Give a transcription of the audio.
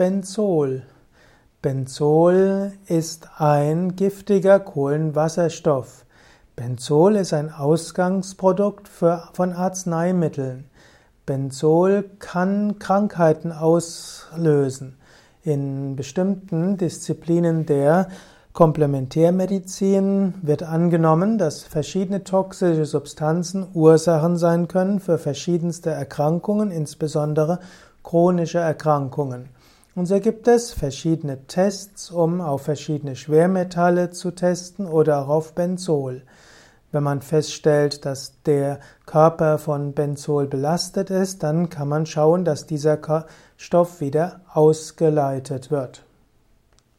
Benzol? Benzol ist ein giftiger Kohlenwasserstoff. Benzol ist ein Ausgangsprodukt für, von Arzneimitteln. Benzol kann Krankheiten auslösen. In bestimmten Disziplinen der Komplementärmedizin wird angenommen, dass verschiedene toxische Substanzen Ursachen sein können für verschiedenste Erkrankungen, insbesondere chronische Erkrankungen. Und so gibt es verschiedene Tests, um auf verschiedene Schwermetalle zu testen oder auch auf Benzol. Wenn man feststellt, dass der Körper von Benzol belastet ist, dann kann man schauen, dass dieser Stoff wieder ausgeleitet wird.